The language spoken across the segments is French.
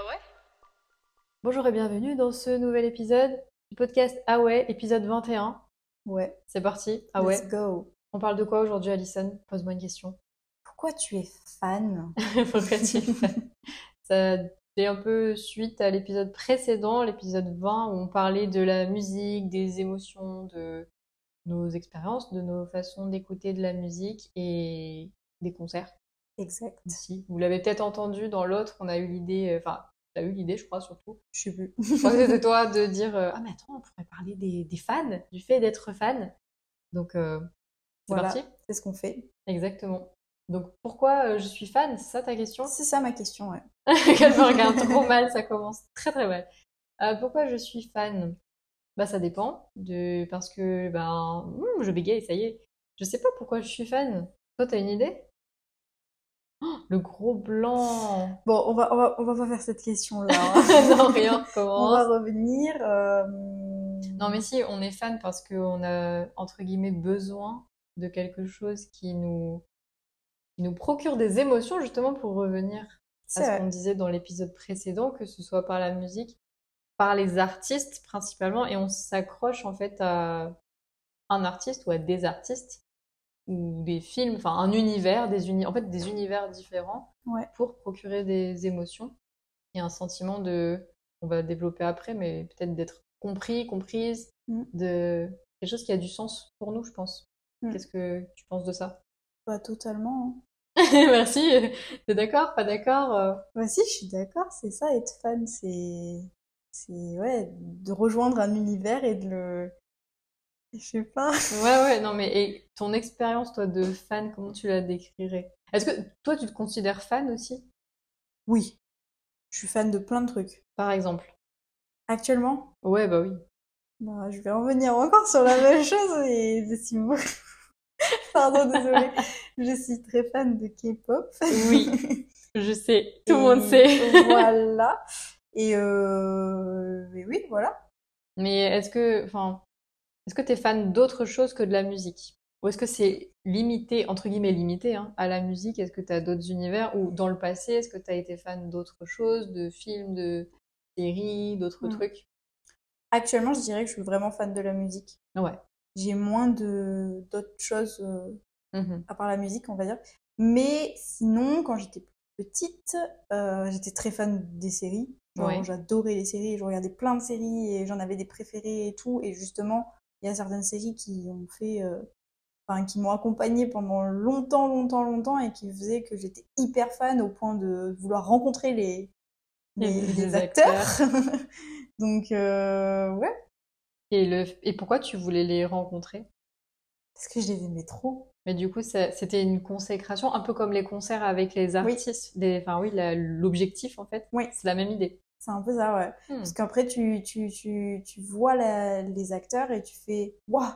Ah ouais? Bonjour et bienvenue dans ce nouvel épisode du podcast Ah ouais, épisode 21. Ouais, C'est parti. Ah ouais. let's go. On parle de quoi aujourd'hui, Alison? Pose-moi une question. Pourquoi tu es fan? Pourquoi tu es fan? Ça fait un peu suite à l'épisode précédent, l'épisode 20, où on parlait de la musique, des émotions, de nos expériences, de nos façons d'écouter de la musique et des concerts Exact. aussi. Vous l'avez peut-être entendu dans l'autre, on a eu l'idée, euh, enfin, tu as eu l'idée, je crois, surtout. Je sais plus. Je crois que c'était toi de dire euh, Ah, mais attends, on pourrait parler des, des fans, du fait d'être fan. Donc, euh, c'est Voilà. parti. C'est ce qu'on fait. Exactement. Donc, pourquoi euh, je suis fan? C'est ça ta question? C'est ça ma question, ouais. Qu'elle me regarde trop mal, ça commence très très mal. Euh, pourquoi je suis fan? Bah, ça dépend. De... Parce que, ben, hmm, je bégaye, ça y est. Je sais pas pourquoi je suis fan. Toi, t'as une idée? Oh, Le gros blanc Bon, on va, on va, on va pas faire cette question-là. hein. Non, rien, on va revenir. euh, Non, mais si, on est fan parce qu'on a, entre guillemets, besoin de quelque chose qui nous, qui nous procure des émotions, justement, pour revenir à ce qu'on disait dans l'épisode précédent, que ce soit par la musique, par les artistes principalement, et on s'accroche en fait à un artiste ou à des artistes, ou des films, enfin un univers, des uni en fait des univers différents, Ouais. pour procurer des émotions et un sentiment de, on va développer après, mais peut-être d'être compris, comprise, Mm. de quelque chose qui a du sens pour nous, je pense. Mm. Qu'est-ce que tu penses de ça? Pas totalement. hein. Merci. T'es d'accord Pas d'accord euh? Bah si, je suis d'accord. C'est ça, être fan. C'est, c'est ouais, de rejoindre un univers et de le, je sais pas. Ouais, ouais, non, mais et ton expérience, toi, de fan, comment tu la décrirais? Est-ce que toi, tu te considères fan aussi, Oui, je suis fan de plein de trucs. par exemple? Actuellement, Ouais, bah oui. Bah, je vais revenir encore sur la même chose et je suis beaucoup... Pardon, désolée. Je suis très fan de K-pop. Oui, je sais, tout le monde sait. Voilà. Et euh... mais oui, voilà. Mais est-ce que, enfin, est-ce que t'es fan d'autre chose que de la musique? Ou est-ce que c'est limité, entre guillemets limité, hein, à la musique? Est-ce que t'as d'autres univers? Ou dans le passé, est-ce que t'as été fan d'autres choses, de films, de séries, d'autres Mm. trucs? Actuellement, je dirais que je suis vraiment fan de la musique. Ouais. J'ai moins de d'autres choses euh, Mhm. à part la musique, on va dire. Mais sinon, quand j'étais petite, euh, j'étais très fan des séries. Ouais. j'adorais les séries, je regardais plein de séries et j'en avais des préférées et tout. Et justement, il y a certaines séries qui ont fait, euh, enfin, qui m'ont accompagnée pendant longtemps, longtemps, longtemps et qui faisaient que j'étais hyper fan au point de vouloir rencontrer les, les, Les- les les acteurs. Donc, euh, ouais, Et le, et pourquoi tu voulais les rencontrer? parce que je les aimais trop. Mais du coup, c'était une consécration, un peu comme les concerts avec les artistes. Des, enfin oui, l'objectif en fait, Oui. c'est la même idée. C'est un peu ça, ouais. Hmm. Parce qu'après, tu, tu, tu, tu vois la- les acteurs et tu fais Waouh,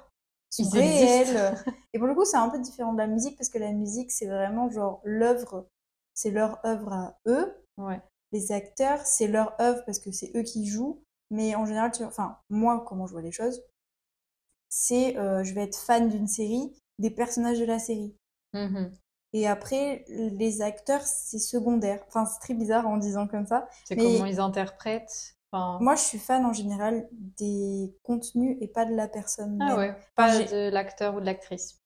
ils existent. réels. et pour le coup, c'est un peu différent de la musique parce que la musique, c'est vraiment genre l'œuvre, c'est leur œuvre à eux. Ouais. Les acteurs, c'est leur œuvre parce que c'est eux qui jouent. Mais en général, tu... enfin, moi, comment je vois les choses, c'est euh, je vais être fan d'une série, des personnages de la série. Mhm. Et après, les acteurs, c'est secondaire. Enfin, c'est très bizarre en disant comme ça. C'est Mais- comment ils interprètent. Enfin, Moi, je suis fan en général des contenus et pas de la personne ah même. ouais, pas de l'acteur ou de l'actrice.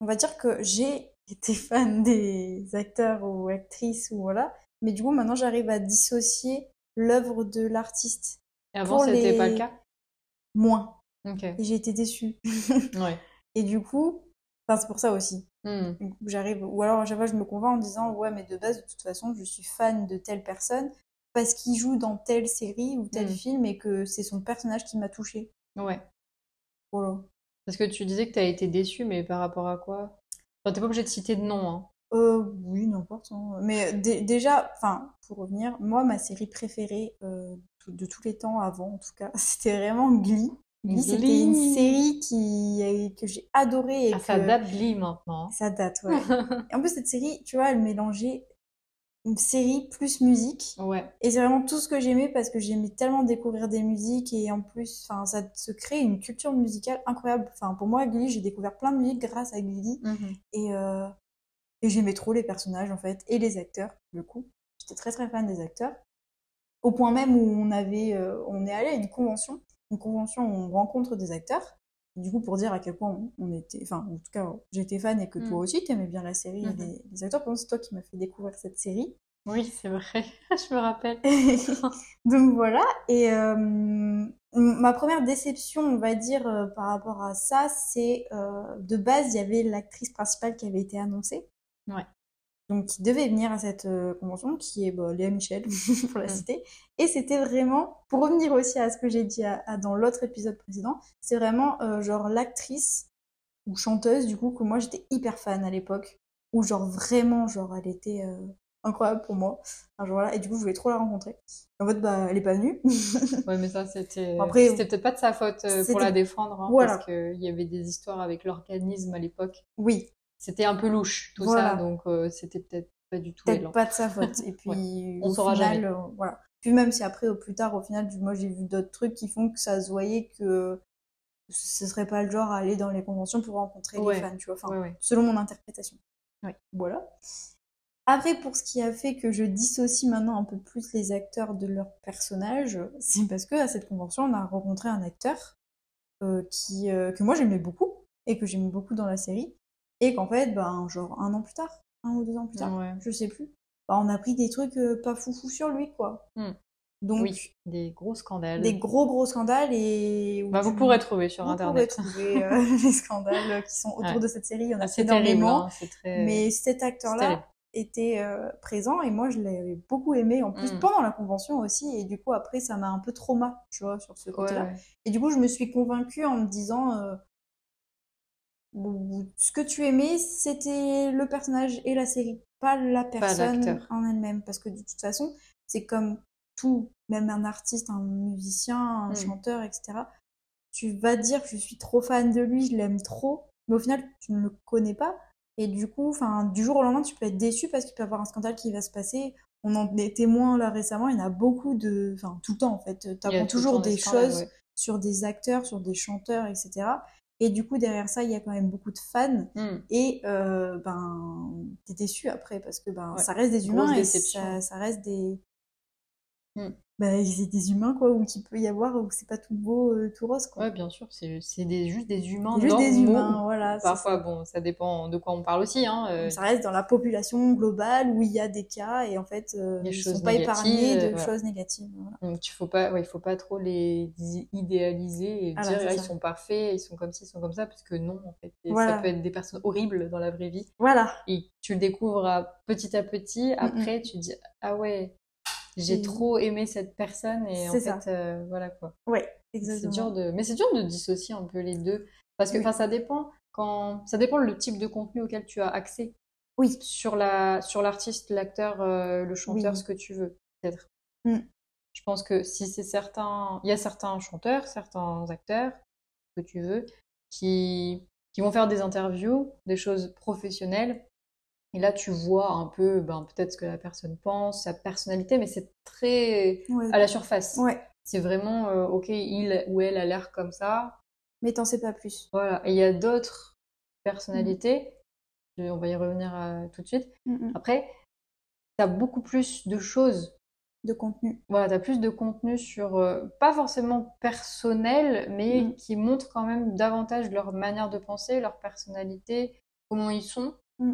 On va dire que j'ai été fan des acteurs ou actrices ou voilà, mais du coup, maintenant, j'arrive à dissocier l'œuvre de l'artiste. Et avant, c'était pas les- le cas? Moins. Ok. Et j'ai été déçue. Ouais. Et du coup, enfin, c'est pour ça aussi. Hmm. Coup, j'arrive, ou alors à chaque fois, je me convainc en disant, ouais, mais de base, de toute façon, je suis fan de telle personne parce qu'il joue dans telle série ou tel Mm. film et que c'est son personnage qui m'a touchée. Ouais. Voilà. Parce que tu disais que t'as été déçu, mais par rapport à quoi? Enfin, t'es pas obligé de citer de nom, hein. Euh, oui, n'importe. hein. Mais dé- déjà, enfin, pour revenir, moi, ma série préférée euh, de tous les temps avant, en tout cas, c'était vraiment Glee. Glee, c'était une série qui, que j'ai adorée et Ah, ça que- date Glee maintenant. Ça date, ouais. Et en plus, cette série, tu vois, elle mélangeait une série plus musique. Ouais. Et c'est vraiment tout ce que j'aimais parce que j'aimais tellement découvrir des musiques et en plus, enfin, ça se crée une culture musicale incroyable. Enfin, pour moi, Glee, j'ai découvert plein de musiques grâce à Glee Mhm. et, euh, et j'aimais trop les personnages en fait et les acteurs, du coup. J'étais très très fan des acteurs. Au point même où on avait, euh, on est allé à une convention, une convention où on rencontre des acteurs. Du coup, pour dire à quel point on, était, enfin, en tout cas, j'étais fan et que Mm. toi aussi, t'aimais bien la série et Mhm. les, les acteurs. Par c'est toi qui m'as fait découvrir cette série. Oui, c'est vrai. Je me rappelle. Donc voilà. Et euh, ma première déception, on va dire, euh, par rapport à ça, c'est euh, de base, il y avait l'actrice principale qui avait été annoncée. Ouais. Donc qui devait venir à cette euh, convention, qui est bah, Léa Michel, pour la citer. Et c'était vraiment, pour revenir aussi à ce que j'ai dit à- à- dans l'autre épisode précédent, c'est vraiment euh, genre l'actrice ou chanteuse du coup que moi j'étais hyper fan à l'époque. Ou genre vraiment, genre elle était euh, incroyable pour moi. Enfin, genre, voilà. Et du coup, je voulais trop la rencontrer. En fait, bah, elle est pas venue. Ouais, mais ça, c'était. Après, c'était peut-être pas de sa faute euh, pour la défendre, hein, Voilà. parce qu'il y avait des histoires avec l'organisme à l'époque. oui, C'était un peu louche, tout Voilà. ça, donc euh, c'était peut-être pas du tout peut-être pas de sa faute. Et puis, On au saura final, jamais. euh, voilà. Puis même si après, au plus tard, au final, moi, j'ai vu d'autres trucs qui font que ça se voyait que ce serait pas le genre à aller dans les conventions pour rencontrer Ouais. les fans, tu vois. Enfin, ouais. selon mon interprétation. Oui. Voilà. Après, pour ce qui a fait que je dissocie maintenant un peu plus les acteurs de leurs personnages, c'est parce que à cette convention, on a rencontré un acteur euh, qui, euh, que moi j'aimais beaucoup et que j'aimais beaucoup dans la série, et qu'en fait, ben, genre un an plus tard, un ou deux ans plus tard, Ouais. je sais plus, ben, on a pris des trucs euh, pas foufou sur lui, quoi. Hmm. Donc, Oui, des gros scandales. des gros gros scandales et Bah, vous pourrez trouver sur vous internet. pourrez trouver euh, les scandales qui sont autour Ouais. de cette série. Il y en a Ah, c'est terrible, énormément. hein, c'est très. Mais cet acteur-là était euh, présent et moi je l'avais beaucoup aimé en plus Mm. pendant la convention aussi et du coup après ça m'a un peu trauma tu vois sur ce côté-là ouais. et du coup je me suis convaincue en me disant euh, ce que tu aimais c'était le personnage et la série pas la personne en elle-même parce que de toute façon c'est comme tout même un artiste un musicien un Mm. chanteur etc tu vas dire je suis trop fan de lui je l'aime trop mais au final tu ne le connais pas et du coup, du jour au lendemain, tu peux être déçu parce qu'il peut y avoir un scandale qui va se passer. On en est témoin là récemment. Il y en a beaucoup de, enfin, tout le temps en fait. Tu apprends toujours des choses ouais. sur des acteurs, sur des chanteurs, etc. Et du coup, derrière ça, il y a quand même beaucoup de fans. Hmm. Et euh, ben, t'es déçu après parce que ben, Ouais. ça reste des Grosse humains et ça, ça reste des, Hmm. ben, c'est des humains quoi, où qu'il peut y avoir où c'est pas tout beau, euh, tout rose quoi. Ouais, bien sûr, c'est des, juste des humains juste des humains, voilà. Parfois, bon, ça dépend de quoi on parle aussi. Hein. euh, ça reste dans la population globale où il y a des cas et en fait euh, ils choses sont pas épargnés de euh, voilà. choses négatives. Voilà. Donc, il faut pas, ouais, il faut pas trop les idéaliser et Ah bah, dire c'est ah, ils ça. sont parfaits, ils sont comme ci, ils sont comme ça, parce que non, en fait. Voilà. ça peut être des personnes horribles dans la vraie vie. Voilà. Et tu le découvres à- petit à petit. Après, tu dis ah ouais, j'ai trop aimé cette personne et en fait, ça. euh, voilà quoi. C'est exactement. dur de, mais c'est dur de dissocier un peu les deux parce que Oui. enfin ça dépend quand, ça dépend le type de contenu auquel tu as accès. Oui. Sur la, sur l'artiste, l'acteur, euh, le chanteur, Oui. ce que tu veux, peut-être. Mm. Je pense que si c'est certains, il y a certains chanteurs, certains acteurs, que tu veux, qui, qui vont faire des interviews, des choses professionnelles. Et là, tu vois un peu, ben, peut-être ce que la personne pense, sa personnalité, mais c'est très Ouais. à la surface. Ouais. C'est vraiment, euh, ok, il ou elle a l'air comme ça. Mais t'en sais pas plus. Voilà. Et il y a d'autres personnalités, et on va y revenir euh, tout de suite. Mm, mm. Après, tu as beaucoup plus de choses. De contenu. Voilà, tu as plus de contenu sur, euh, pas forcément personnel, mais Mm. qui montrent quand même davantage leur manière de penser, leur personnalité, comment ils sont. Mm.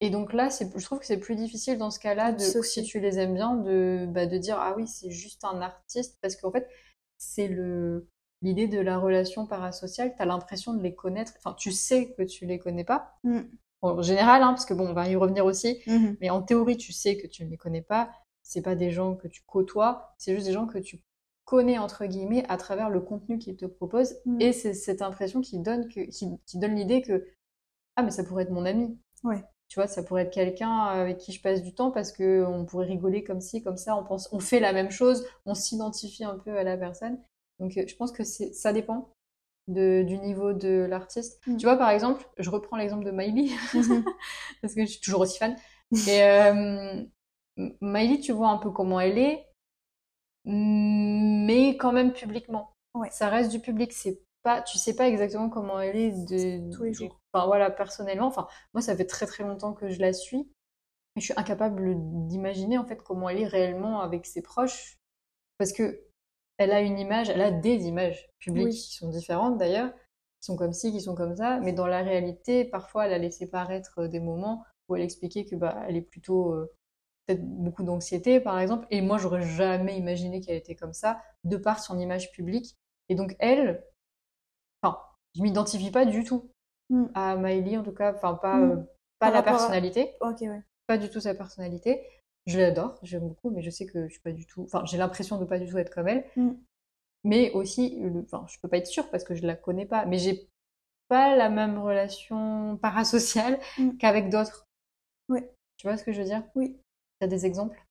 Et donc là, je trouve que c'est plus difficile dans ce cas-là, de, si tu les aimes bien, de, bah, de dire ah oui, c'est juste un artiste, parce qu'en fait, c'est le, l'idée de la relation parasociale, tu as l'impression de les connaître, enfin, tu sais que tu les connais pas. Mm. En général, hein, parce que bon, on va y revenir aussi, Mhm. mais en théorie, tu sais que tu ne les connais pas. C'est pas des gens que tu côtoies, c'est juste des gens que tu connais entre guillemets à travers le contenu qu'ils te proposent. Mm. Et c'est cette impression qui donne que, qui, qui donne l'idée que ah mais ça pourrait être mon ami. Ouais. Tu vois, ça pourrait être quelqu'un avec qui je passe du temps parce que on pourrait rigoler comme ci, comme ça. On pense, on fait la même chose, on s'identifie un peu à la personne. Donc euh, je pense que c'est, ça dépend de, du niveau de l'artiste. Mm. Tu vois, par exemple, je reprends l'exemple de Miley Mhm. parce que je suis toujours aussi fan. Et euh, Miley, tu vois un peu comment elle est, mais quand même publiquement. Ouais. Ça reste du public, c'est pas, tu sais pas exactement comment elle est de, Tous les jours. Enfin voilà, personnellement. Enfin, moi, ça fait très très longtemps que je la suis. Et je suis incapable d'imaginer en fait comment elle est réellement avec ses proches. parce que elle a une image, elle a des images publiques Oui. qui sont différentes d'ailleurs, qui sont comme ci, qui sont comme ça, mais dans la réalité, parfois, elle a laissé paraître euh, des moments où elle expliquait que bah, elle est plutôt euh, peut-être beaucoup d'anxiété, par exemple, et moi, j'aurais jamais imaginé qu'elle était comme ça, de par son image publique. Et donc, elle, je m'identifie pas du tout Mm. à Miley, en tout cas, enfin, pas, Mm. euh, pas Par la à- personnalité, Ok, ouais. pas du tout sa personnalité. Je l'adore, j'aime beaucoup, mais je sais que je suis pas du tout, enfin, j'ai l'impression de pas du tout être comme elle. Mm. Mais aussi, enfin, je peux pas être sûre parce que je la connais pas, mais j'ai pas la même relation parasociale qu'avec d'autres. Ouais. Tu vois ce que je veux dire? Oui. T'as des exemples?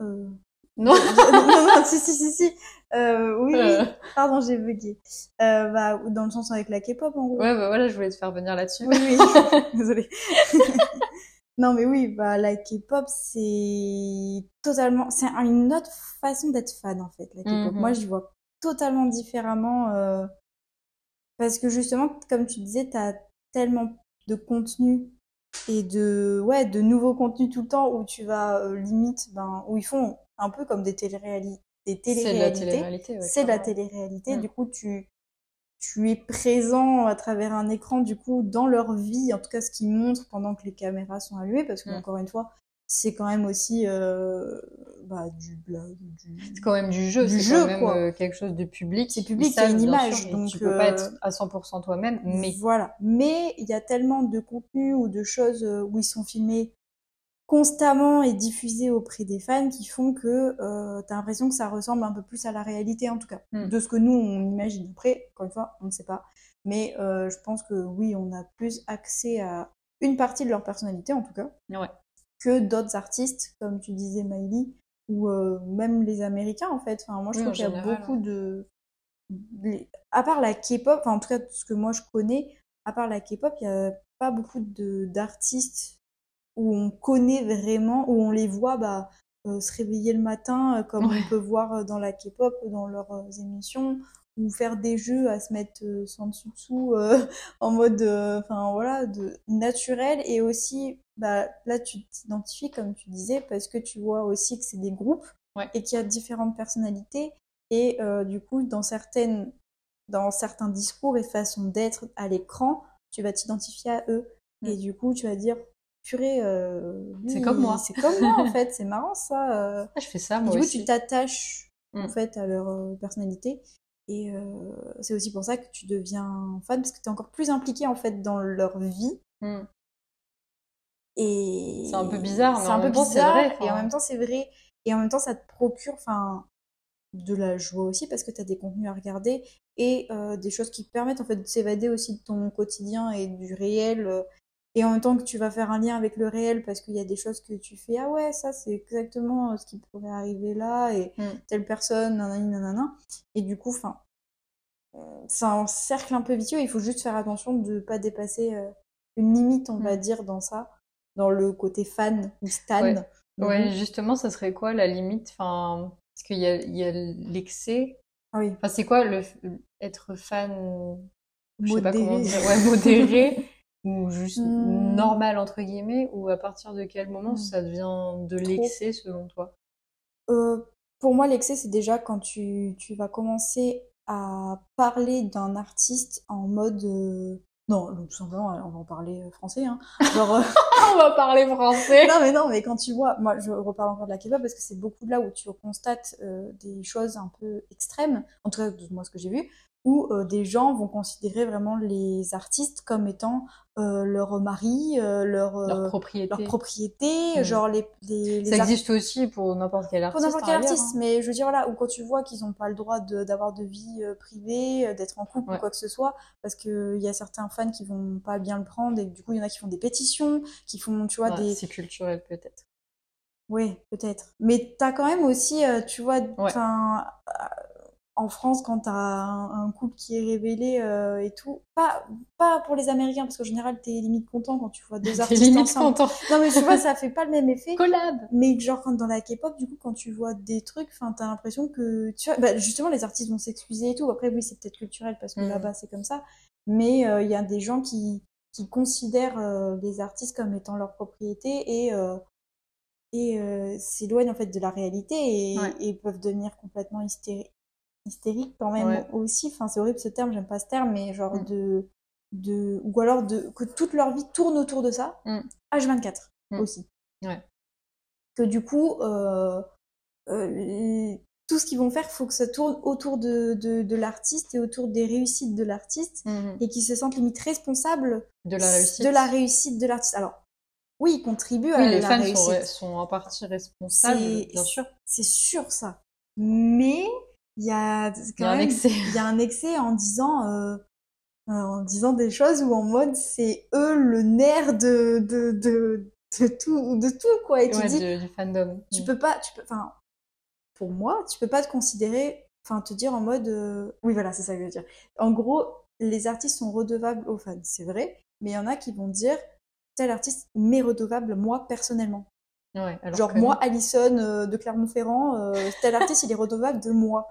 Euh, Non? non, non, si, si, si, si. Euh, oui, oui. Euh, Pardon, j'ai bugué. Euh, bah, dans le sens avec la K-pop, en gros. ouais, bah voilà, je voulais te faire venir là-dessus. Oui, oui. Désolée. non, mais oui, bah, la K-pop, c'est totalement, c'est un- une autre façon d'être fan, en fait, la K-pop. Mhm. Moi, j'y vois totalement différemment, euh, parce que justement, comme tu disais, t'as tellement de contenu et de, ouais, de nouveaux contenus tout le temps où tu vas, euh, limite, ben, où ils font un peu comme des téléréalités, C'est de la télé-réalité, ouais, C'est de la télé-réalité. Mm. Du coup, tu, tu es présent à travers un écran, du coup, dans leur vie, en tout cas ce qu'ils montrent pendant que les caméras sont allumées, parce que, Mm. encore une fois, c'est quand même aussi euh, bah, du, du... C'est quand même du jeu, Du c'est jeu, quand même quoi. euh, quelque chose de public. C'est public, a une image, sûr, donc, tu peux pas euh, être à 100% toi-même, mais Voilà. Mais il y a tellement de contenu ou de choses euh, où ils sont filmés constamment et diffusés auprès des fans qui font que euh, t'as l'impression que ça ressemble un peu plus à la réalité, en tout cas, Mm. de ce que nous, on imagine. Après, encore une fois, on ne sait pas. Mais euh, je pense que oui, on a plus accès à une partie de leur personnalité, en tout cas, ouais. que d'autres artistes, comme tu disais, Miley, ou euh, même les Américains, en fait. Enfin, moi, je Oui, trouve qu'il y a beaucoup de... les- À part la K-pop, enfin, en tout cas, ce que moi, je connais, à part la K-pop, il y a pas beaucoup de d'artistes où on connaît vraiment, où on les voit bah, euh, se réveiller le matin, euh, comme Ouais. on peut voir euh, dans la K-pop, dans leurs émissions, ou faire des jeux à se mettre sans dessous dessous euh, en mode euh, enfin voilà de naturel et aussi bah là tu t'identifies comme tu disais parce que tu vois aussi que c'est des groupes Ouais. et qu'il y a différentes personnalités et euh, du coup dans certaines dans certains discours et façons d'être à l'écran tu vas t'identifier à eux et Mm. du coup tu vas dire purée euh, C'est comme moi. c'est comme moi en fait c'est marrant ça euh. Ah, je fais ça, moi du coup, aussi. tu t'attaches en Mm. fait à leur euh, personnalité. Et c'est aussi pour ça que tu deviens fan, parce que tu es encore plus impliqué en fait dans leur vie. Mm. Et C'est un peu bizarre, mais c'est en un peu même temps, c'est bizarre, vrai, Et en même temps, c'est vrai. Et en même temps, ça te procure enfin, de la joie aussi, parce que tu as des contenus à regarder et euh, des choses qui te permettent en fait de s'évader aussi de ton quotidien et du réel. Et en même temps que tu vas faire un lien avec le réel, parce qu'il y a des choses que tu fais, ah ouais, ça c'est exactement euh, ce qui pourrait arriver là, et Mm. telle personne, nanani, nanana. Et du coup, enfin, euh, c'est un cercle un peu vicieux. Il faut juste faire attention de ne pas dépasser euh, une limite, on va Mm. dire, dans ça, dans le côté fan ou stan. Ouais. justement, ça serait quoi la limite? Enfin, parce qu'il y a, il y a l'excès. Ah oui, Enfin, c'est quoi le être fan, je sais pas comment dire, ouais, modéré ou juste Hmm. normal entre guillemets, ou à partir de quel moment Hmm. ça devient de l'excès selon toi? Euh, pour moi, l'excès, c'est déjà quand tu, tu vas commencer à parler d'un artiste en mode... euh, Non, tout simplement, on va en parler euh, français. Hein. Genre, euh, On va parler français. non, mais non, mais quand tu vois, moi je reparle encore de la K-pop parce que c'est beaucoup là où tu constates des choses un peu extrêmes, en tout cas de moi ce que j'ai vu, où euh, des gens vont considérer vraiment les artistes comme étant euh, leur mari, euh, leur, Leur propriété. leur propriété, Mm. genre les, les, les Ça existe aussi pour n'importe quel pour artiste. n'importe quel artiste, hein. mais je veux dire, voilà, ou quand tu vois qu'ils n'ont pas le droit d'avoir de, vie privée, d'être en couple Ouais. ou quoi que ce soit, parce qu'il y a certains fans qui vont pas bien le prendre, et du coup, il y en a qui font des pétitions, qui font, tu vois, Ouais, des... C'est culturel peut-être. Oui, peut-être. Mais t'as quand même aussi, tu vois, euh, en France, quand t'as un, un couple qui est révélé euh, et tout, pas, pas pour les Américains, parce qu'en général, t'es limite content quand tu vois deux T'es artistes limite ensemble. content. Non, mais tu vois, ça fait pas le même effet. Collab. Mais genre quand dans la K-pop, du coup, quand tu vois des trucs, enfin, t'as l'impression que tu vois, bah, justement, les artistes vont s'excuser et tout. Après, oui, c'est peut-être culturel parce que Mm. là-bas c'est comme ça. Mais euh, il y a des gens qui qui considèrent euh, les artistes comme étant leur propriété et euh, et euh, s'éloignent en fait de la réalité et, Ouais. et peuvent devenir complètement hystéri- hystériques quand même Ouais. aussi. Enfin, c'est horrible ce terme, j'aime pas ce terme, mais genre Mm. de, de. Ou alors de, que toute leur vie tourne autour de ça. Mm. H24 Mm. aussi. Ouais. Que du coup, euh, euh, les- tout ce qu'ils vont faire, faut que ça tourne autour de, de, de l'artiste et autour des réussites de l'artiste Mhm. et qu'ils se sentent limite responsables De la réussite. de la réussite de l'artiste. Alors, oui, ils contribuent à les la fans sont, réussite. re- sont en partie responsables, C'est- bien sûr. C'est sûr ça. Mais il y a Il y quand a un excès. il y a un excès en disant euh, euh, en disant des choses où en mode c'est eux le nerf de de de, de tout de tout quoi et tu dis du, du fandom. tu Mm. peux pas tu peux enfin pour moi tu peux pas te considérer enfin te dire en mode euh, oui voilà c'est ça que je veux dire en gros les artistes sont redevables aux fans c'est vrai mais il y en a qui vont dire tel artiste m'est redevable moi personnellement Ouais, alors genre moi non. Alison euh, de Clermont-Ferrand tel artiste il est redevable de moi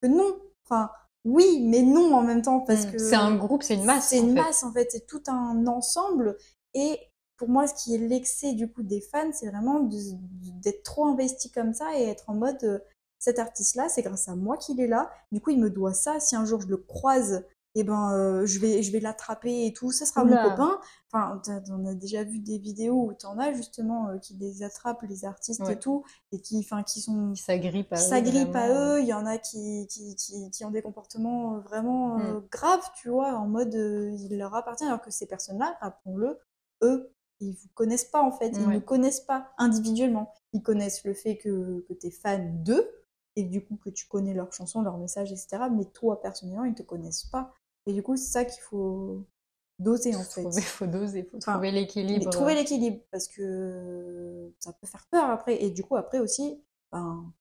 que non enfin oui mais non en même temps parce Mm. que C'est un groupe, c'est une masse. c'est une fait. masse en fait, c'est tout un ensemble. Et pour moi, ce qui est l'excès du coup des fans, c'est vraiment d'être trop investi comme ça et être en mode euh, cet artiste-là, c'est grâce à moi qu'il est là. Du coup, il me doit ça. Si un jour je le croise, et ben euh, je vais je vais l'attraper et tout. Ça sera Oula. mon copain. Enfin, on a déjà vu des vidéos où t'en as justement euh, qui les attrapent les artistes Ouais. et tout et qui enfin qui sont Qui s'agrippent à à eux, il y en a qui, qui, qui, qui ont des comportements euh, vraiment Mm. euh, graves, tu vois, en mode il leur appartient, alors que ces personnes-là, rappelons-le, eux, ils vous connaissent pas en fait, ils Ouais. ne connaissent pas individuellement. Ils connaissent le fait que, que tu es fan d'eux, et du coup que tu connais leurs chansons, leurs messages, etc. Mais toi, personnellement, ils te connaissent pas. Et du coup, c'est ça qu'il faut doser en fait. Trouver, faut doser, faut Enfin, trouver l'équilibre. trouver l'équilibre parce que ça peut faire peur après et du coup après aussi ben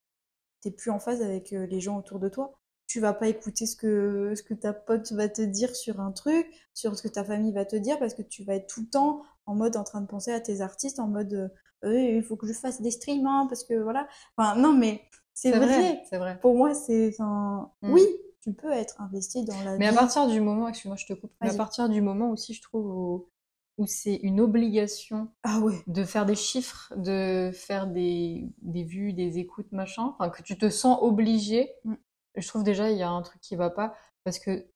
t'es plus en phase avec euh, les gens autour de toi tu vas pas écouter ce que ce que ta pote va te dire sur un truc sur ce que ta famille va te dire parce que tu vas être tout le temps en mode en train de penser à tes artistes en mode euh, il faut que je fasse des streams hein, parce que voilà enfin non mais c'est vrai. vrai. pour moi c'est enfin Mm. oui tu peux être investi dans la Mais à partir du moment, excuse-moi, je te coupe, mais à partir du moment aussi, je trouve, où, où c'est une obligation ah ouais de faire des chiffres, de faire des, des vues, des écoutes, machin, enfin, que tu te sens obligé, Mm. je trouve déjà, il y a un truc qui va pas, parce que,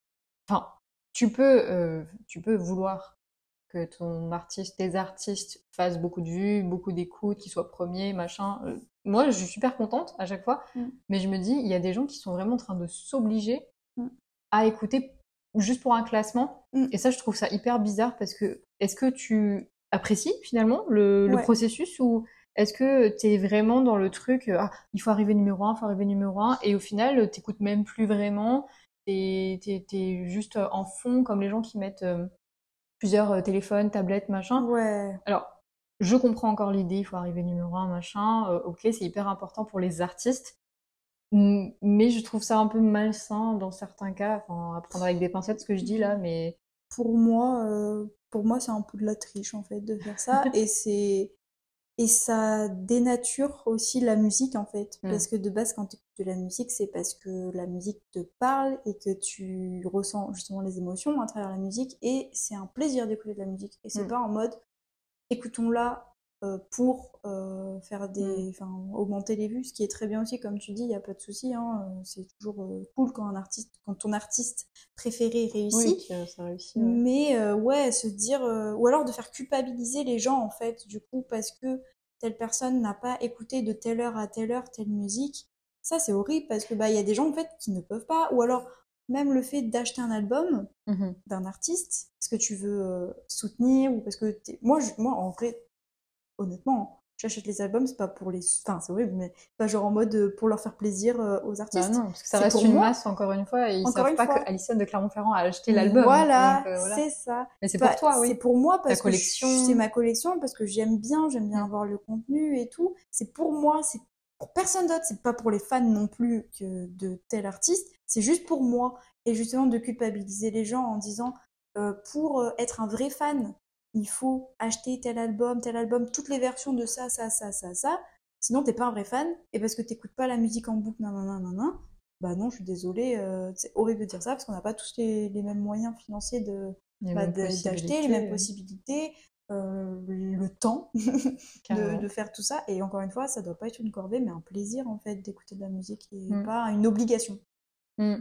enfin, tu peux, euh, tu peux vouloir que ton artiste, tes artistes fassent beaucoup de vues, beaucoup d'écoutes, qu'ils soient premiers, machin. Euh, Moi, je suis super contente à chaque fois, Mm. mais je me dis, il y a des gens qui sont vraiment en train de s'obliger Mm. à écouter juste pour un classement. Mm. Et ça, je trouve ça hyper bizarre parce que est-ce que tu apprécies finalement le, processus ou est-ce que tu es vraiment dans le truc, euh, ah, il faut arriver numéro un, il faut arriver numéro un, et au final, t'écoutes même plus vraiment, t'es es, juste en fond comme les gens qui mettent euh, plusieurs euh, téléphones, tablettes, machin. ouais Alors, je comprends encore l'idée, il faut arriver numéro un, machin. euh, ok, c'est hyper important pour les artistes. Mais je trouve ça un peu malsain dans certains cas. Enfin, à prendre avec des pincettes ce que je dis là, mais pour moi, euh, pour moi, c'est un peu de la triche en fait de faire ça, et c'est et ça dénature aussi la musique en fait, Mm. parce que de base, quand tu écoutes de la musique, c'est parce que la musique te parle et que tu ressens justement les émotions à travers la musique, et c'est un plaisir d'écouter de la musique, et c'est Mm. pas en mode écoutons-la euh, pour euh, faire des, Mm. enfin, augmenter les vues, ce qui est très bien aussi, comme tu dis, il y a pas de souci, hein, euh, c'est toujours cool quand un artiste, quand ton artiste préféré réussit. oui, ça réussit. ouais. Mais euh, ouais, se dire euh, ou alors de faire culpabiliser les gens en fait, du coup parce que telle personne n'a pas écouté de telle heure à telle heure telle musique. Ça c'est horrible parce que bah il y a des gens en fait qui ne peuvent pas ou alors même le fait d'acheter un album Mhm. d'un artiste parce que tu veux euh, soutenir ou parce que moi je- moi en vrai honnêtement j'achète les albums c'est pas pour les enfin c'est horrible mais pas genre en mode euh, pour leur faire plaisir euh, aux Bah artistes. non, parce que ça C'est reste une moi. masse encore une fois, et ils Encore savent une pas fois. que Alison de Clermont-Ferrand a acheté l'album. Voilà, euh, c'est ça. Mais c'est Bah, pour toi, C'est oui. pour moi parce collection. que c'est ma collection parce que j'aime bien, j'aime bien Mm. avoir le contenu et tout. C'est pour moi, c'est pour personne d'autre. C'est pas pour les fans non plus que de tel artiste. C'est juste pour moi et justement de culpabiliser les gens en disant euh, pour euh, être un vrai fan, il faut acheter tel album, tel album, toutes les versions de ça, ça, ça, ça, ça. Sinon t'es pas un vrai fan et parce que t'écoutes pas la musique en boucle, nanana, nanana. Bah non, je suis désolée, euh, c'est horrible de dire ça parce qu'on n'a pas tous les, les mêmes moyens financiers de, bah, d'acheter les mêmes possibilités. Euh, le temps de, faire tout ça. Et encore une fois, ça doit pas être une corvée, mais un plaisir en fait d'écouter de la musique et Mm. pas une obligation. Mm.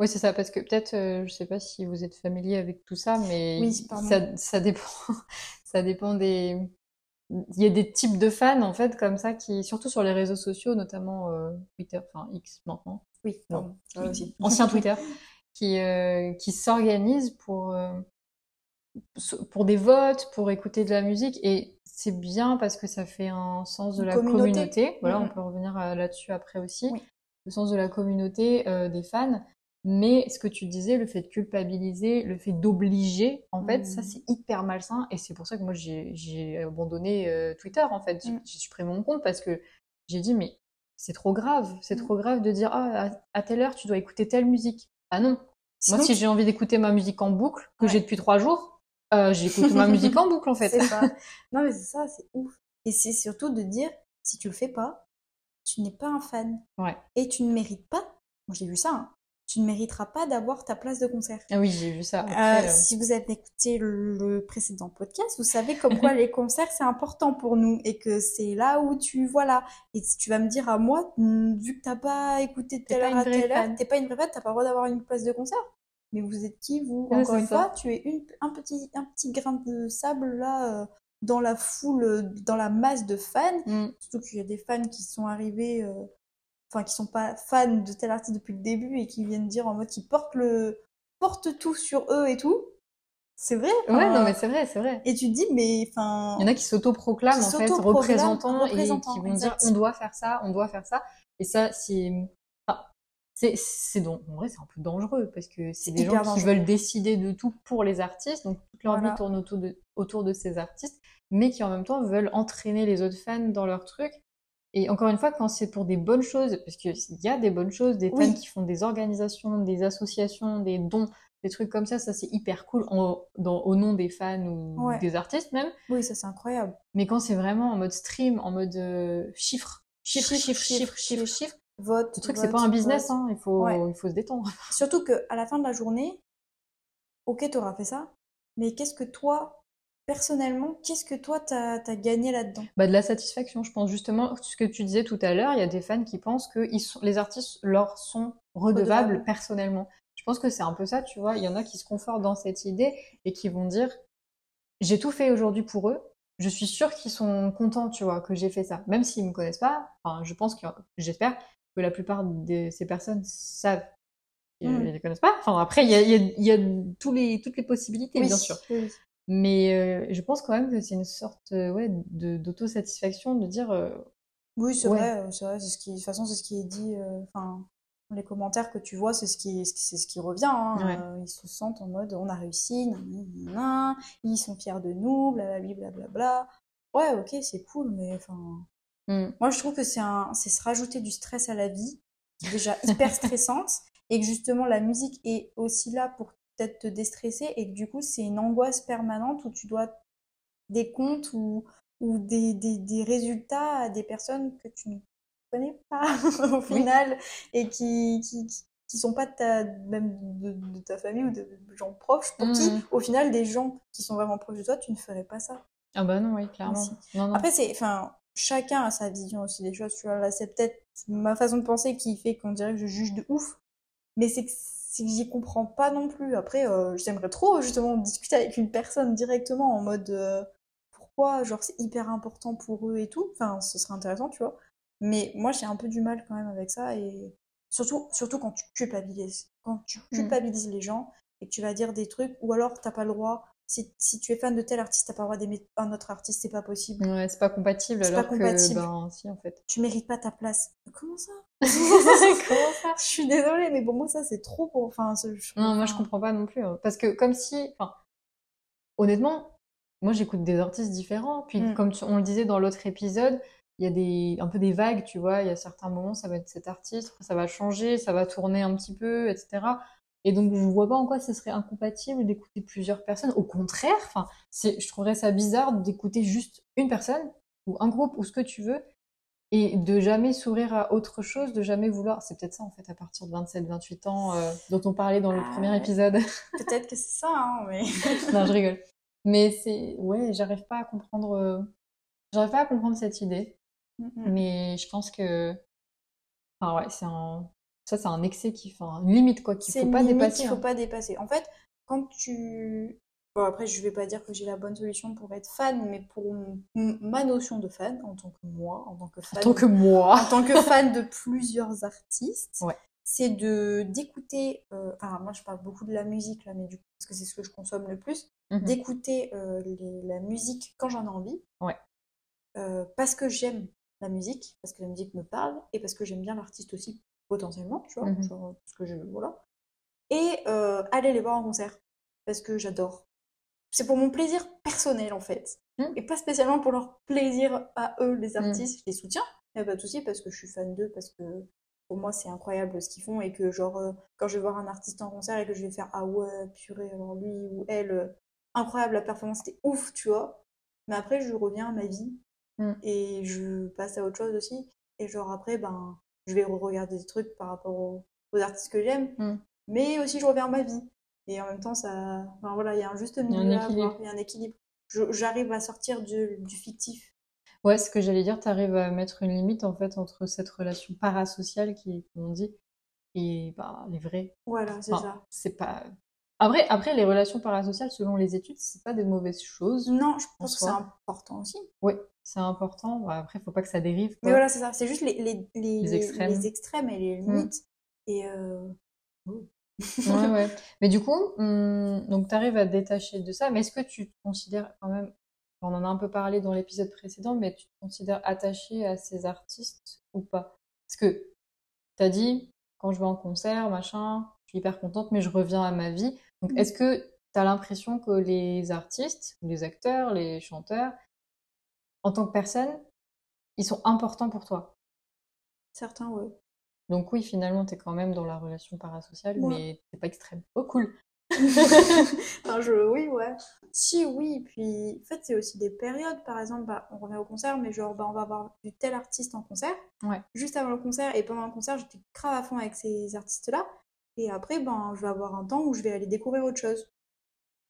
Oui, c'est ça, parce que peut-être, euh, je sais pas si vous êtes familier avec tout ça, mais Oui, ça, ça dépend, ça dépend des. Il y a des types de fans en fait comme ça qui, surtout sur les réseaux sociaux, notamment euh, Twitter, enfin X maintenant, Oui, aussi. ancien Twitter, qui euh, qui s'organisent pour pour des votes, pour écouter de la musique et c'est bien parce que ça fait un sens de Une la communauté. communauté. Voilà, Mhm. on peut revenir à- là-dessus après aussi. Oui. Le sens de la communauté euh, des fans. Mais ce que tu disais, le fait de culpabiliser, le fait d'obliger, en fait, ça Mhm. c'est hyper malsain et c'est pour ça que moi j'ai abandonné euh, Twitter en fait. J'ai Mhm. j'ai supprimé mon compte parce que j'ai dit mais c'est trop grave, c'est Mhm. trop grave de dire ah à, à telle heure tu dois écouter telle musique. Ah non, Sinon, moi, si j'ai envie d'écouter ma musique en boucle, que Ouais. j'ai depuis trois jours, euh, j'écoute ma musique en boucle, en fait. ça. Non, mais c'est ça, c'est ouf. Et c'est surtout de dire, si tu le fais pas, tu n'es pas un fan. Ouais. Et tu ne mérites pas, moi j'ai vu ça, hein, tu ne mériteras pas d'avoir ta place de concert. Ah oui, j'ai vu ça. Euh, Après, euh, Si vous avez écouté le précédent podcast, vous savez comme quoi les concerts c'est important pour nous et que c'est là où tu voilà. Et si tu vas me dire à moi, vu que t'as pas écouté de telle pas heure une à telle heure, t'es pas une vraie fan, t'as pas le droit d'avoir une place de concert. Mais vous êtes qui vous? Ouais, Encore une ça. fois, tu es une, un petit un petit grain de sable là euh, dans la foule, euh, dans la masse de fans. mm, Surtout qu'il y a des fans qui sont arrivés, euh, enfin qui sont pas fans de tel artiste depuis le début et qui viennent dire en mode qu'ils portent le portent tout sur eux et tout. C'est vrai? Ouais, non, mais c'est vrai, c'est vrai. Et tu te dis mais enfin. Il y en a qui s'autoproclament, en fait, représentants, et qui vont dire on doit faire ça, on doit faire ça. Et ça, c'est. C'est, donc, en vrai, c'est un peu dangereux parce que c'est des gens qui veulent décider de tout pour les artistes, donc toute leur Voilà. vie tourne autour de, autour de ces artistes, mais qui en même temps veulent entraîner les autres fans dans leur truc. Et encore une fois, quand c'est pour des bonnes choses, parce qu'il y a des bonnes choses, des fans Oui. qui font des organisations, des associations, des dons, des trucs comme ça, ça c'est hyper cool en- dans, au nom des fans ou Ouais. des artistes même. Oui, ça c'est incroyable. Mais quand c'est vraiment en mode stream, en mode euh, chiffre, chiffre, Chiffre, chiffre, chiffre, chiffre, chiffre, chiffre. Vote. ce truc c'est pas un business, hein, il faut, Ouais. il faut se détendre. Surtout que à la fin de la journée, ok, t'auras fait ça, mais qu'est-ce que toi, personnellement, qu'est-ce que toi t'as as gagné là-dedans? Bah, de la satisfaction, je pense justement, ce que tu disais tout à l'heure, il y a des fans qui pensent que ils sont, les artistes leur sont redevables Redevables. personnellement. Je pense que c'est un peu ça, tu vois. Il y en a qui se confortent dans cette idée et qui vont dire j'ai tout fait aujourd'hui pour eux. Je suis sûre qu'ils sont contents, tu vois, que j'ai fait ça. Même s'ils me connaissent pas, enfin, je pense que, j'espère que la plupart de ces personnes savent qu'ils Mm. ne les connaissent pas. Enfin, après, il y a, il y a, il y a tous les, toutes les possibilités, Oui, bien sûr. oui. Mais euh, je pense quand même que c'est une sorte euh, ouais, d'autosatisfaction de dire euh, Oui, c'est Ouais. vrai, c'est vrai, ce qui, de toute façon, c'est ce qui est dit, enfin, les commentaires que tu vois, c'est ce qui, c'est ce qui revient, hein, Ouais. ils se sentent en mode, on a réussi, nanani, nanana, ils sont fiers de nous, blablabla, blablabla. Ouais, ok, c'est cool, mais enfin, hmm, moi, je trouve que c'est un, c'est se rajouter du stress à la vie, qui est déjà hyper stressante, et que justement, la musique est aussi là pour peut-être te déstresser, et que du coup, c'est une angoisse permanente où tu dois des comptes ou, ou des, des, des résultats à des personnes que tu ne connais pas au final, et qui, qui, qui- qui sont pas de ta, même de, de ta famille ou de, gens proches, pour qui, Mhm. au final, des gens qui sont vraiment proches de toi, tu ne ferais pas ça. Ah bah non, oui, clairement. Aussi. Non, non. Après, c'est, enfin, chacun a sa vision aussi des choses, tu vois. Là, c'est peut-être ma façon de penser qui fait qu'on dirait que je juge de ouf. Mais c'est que, j'y comprends pas non plus. Après, euh, j'aimerais trop, justement, discuter avec une personne directement en mode, euh, pourquoi, genre, c'est hyper important pour eux et tout. Enfin, ce serait intéressant, tu vois. Mais moi, j'ai un peu du mal quand même avec ça et surtout, surtout quand tu culpabilises. Quand tu Mm. culpabilises les gens et que tu vas dire des trucs ou alors t'as pas le droit. Si, si tu es fan de tel artiste, t'as pas le droit d'aimer un autre artiste, c'est pas possible. Ouais, c'est pas compatible C'est pas compatible. que ben si en fait. Tu mérites pas ta place. Comment ça Comment ça Je suis désolée, mais pour moi, ça, c'est trop pour. Enfin, je- Non, moi je comprends pas non plus hein. parce que comme si enfin honnêtement, moi j'écoute des artistes différents puis Mm. comme tu- on le disait dans l'autre épisode, il y a des un peu des vagues, tu vois, il y a certains moments ça va être cet artiste, ça va changer, ça va tourner un petit peu, etc. Et donc je vois pas en quoi ce serait incompatible d'écouter plusieurs personnes. Au contraire, enfin, je trouverais ça bizarre d'écouter juste une personne ou un groupe ou ce que tu veux et de jamais s'ouvrir à autre chose, de jamais vouloir. C'est peut-être ça en fait à partir de 27-28 ans euh, dont on parlait dans le Ah premier épisode. Peut-être que c'est ça, hein, mais. non, je rigole. Mais c'est, ouais, j'arrive pas à comprendre, euh, j'arrive pas à comprendre cette idée. Mm. Mais je pense que, enfin ouais, c'est un, ça c'est un excès qui, enfin, une limite quoi, qu'il C'est faut une pas limite dépasser. qu'il faut hein. pas dépasser. En fait, quand tu... Bon, après, je vais pas dire que j'ai la bonne solution pour être fan, mais pour ma notion de fan, en tant que moi, en tant que En fan, tant que moi. en tant que fan de plusieurs artistes, Ouais. c'est de d'écouter, euh, enfin moi je parle beaucoup de la musique là, mais du coup, parce que c'est ce que je consomme le plus, Mhm. d'écouter euh, les- la musique quand j'en ai envie, Ouais. Euh, parce que j'aime la musique, parce que la musique me parle, et parce que j'aime bien l'artiste aussi, potentiellement, tu vois, Mhm. genre, parce que je, voilà. Et euh, aller les voir en concert, parce que j'adore. C'est pour mon plaisir personnel en fait, Mhm. et pas spécialement pour leur plaisir à eux, les Mhm. artistes. Je les soutiens, il n'y a pas de souci, parce que je suis fan d'eux, parce que pour moi c'est incroyable ce qu'ils font, et que genre, euh, quand je vais voir un artiste en concert et que je vais faire Ah ouais, purée, alors lui ou elle, euh, incroyable, la performance était ouf, tu vois. Mais après, je reviens à ma vie Mm. et je passe à autre chose aussi. Et genre après, ben, je vais re-regarder des trucs par rapport aux, aux artistes que j'aime, Mm. mais aussi je reviens à ma vie. Et en même temps, ça, enfin, voilà, il y a un juste y a un milieu équilibre. il y a un équilibre. Je- J'arrive à sortir du, du fictif. Ouais, ce que j'allais dire, t'arrives à mettre une limite en fait entre cette relation parasociale qui, comme on dit, et bah, les vraies. Voilà, c'est Enfin, ça. c'est pas. Après, après, les relations parasociales, selon les études, c'est pas des mauvaises choses. Non, je pense que c'est important aussi. Oui, c'est important. Bah, après, faut pas que ça dérive. Mais voilà, c'est ça. C'est juste les, les, les, Les extrêmes. les extrêmes et les Mm. limites. Et euh, Ouais, ouais. Mais du coup, hum, donc tu arrives à te détacher de ça, mais est-ce que tu te considères quand même, on en a un peu parlé dans l'épisode précédent, mais tu te considères attaché à ces artistes ou pas? Parce que tu as dit, quand je vais en concert, machin, je suis hyper contente, mais je reviens à ma vie. Donc Mm. est-ce que tu as l'impression que les artistes, les acteurs, les chanteurs, en tant que personne, ils sont importants pour toi? certains, ouais. Donc oui, finalement, tu es quand même dans la relation parasociale, Ouais. mais t'es pas extrême. Oh, cool! Enfin, je, oui, ouais. Si, oui. Puis, en fait, c'est aussi des périodes. Par exemple, bah, on revient au concert, mais genre, bah, on va voir du tel artiste en concert. Ouais. Juste avant le concert. Et pendant le concert, j'étais grave à fond avec ces artistes-là. Et après, ben, je vais avoir un temps où je vais aller découvrir autre chose.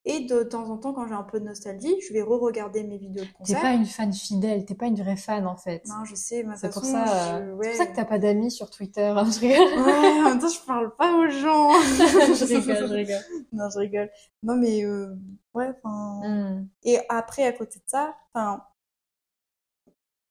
Et de temps en temps, quand j'ai un peu de nostalgie, je vais re-regarder mes vidéos de T'es concert. pas une fan fidèle, t'es pas une vraie fan en fait. Non, je sais, C'est pour ça, je- ouais. c'est pour ça que t'as pas d'amis sur Twitter. hein, je rigole. Ouais, en même temps, je parle pas aux gens. je rigole, je rigole. Non, je rigole. Non, mais euh, ouais, enfin. Hmm. Et après, à côté de ça, enfin,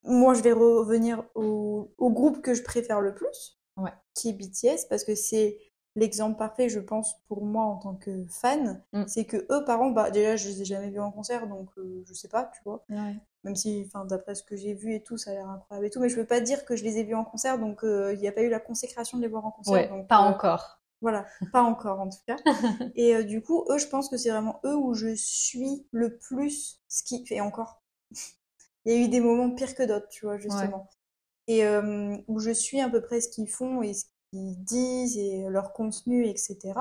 moi, je vais revenir au, au groupe que je préfère le plus, Ouais. qui est BTS, parce que c'est l'exemple parfait, je pense, pour moi en tant que fan. Mm. C'est que eux, par exemple, bah, déjà, je les ai jamais vus en concert, donc euh, je sais pas, tu vois. Ouais. Même si, enfin, d'après ce que j'ai vu et tout, ça a l'air incroyable et tout, mais je veux pas dire que je les ai vus en concert, donc euh, il n'y a pas eu la consécration de les voir en concert. Ouais, donc, pas euh, encore. voilà, pas encore en tout cas. Et euh, du coup, eux, je pense que c'est vraiment eux où je suis le plus ce qui fait encore. Il y a eu des moments pires que d'autres, tu vois, justement. Et où je suis à peu près ce qu'ils font et ce qu'ils disent et leur contenu, etc.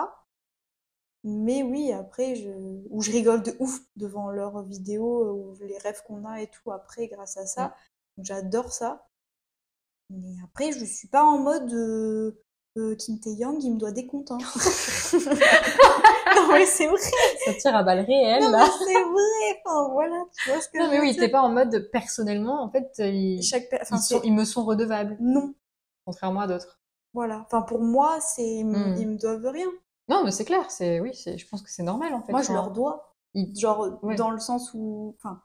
Mais oui, après, je... où je rigole de ouf devant leurs vidéos, ou les rêves qu'on a et tout après grâce à ça. Donc, J'adore ça. Mais après, je suis pas en mode euh, euh, Kim Tae-young, il me doit des comptes. hein. non, mais c'est vrai. Ça tire à balles réelles Non, là. c'est vrai. Enfin, voilà, tu vois ce que Non mais oui, t'es pas en mode personnellement, en fait, ils, Chaque per- enfin, ils, sont- c'est- ils me sont redevables, Non, contrairement à d'autres. Voilà. Enfin, pour moi, c'est ils me- Hmm. ils me doivent rien. Non, mais c'est clair, c'est oui, c'est, je pense que c'est normal en fait. Moi, je leur dois. ils- Genre, Ouais. dans le sens où, enfin,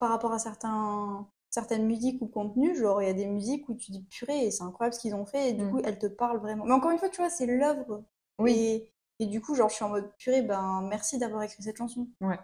par rapport à certains, certaines musiques ou contenus, genre, il y a des musiques où tu dis purée, c'est incroyable ce qu'ils ont fait, et du Mm. coup, elles te parlent vraiment. Mais encore une fois, tu vois, c'est l'œuvre. Oui. Et, et du coup, genre, je suis en mode purée, ben, merci d'avoir écrit cette chanson. Ouais.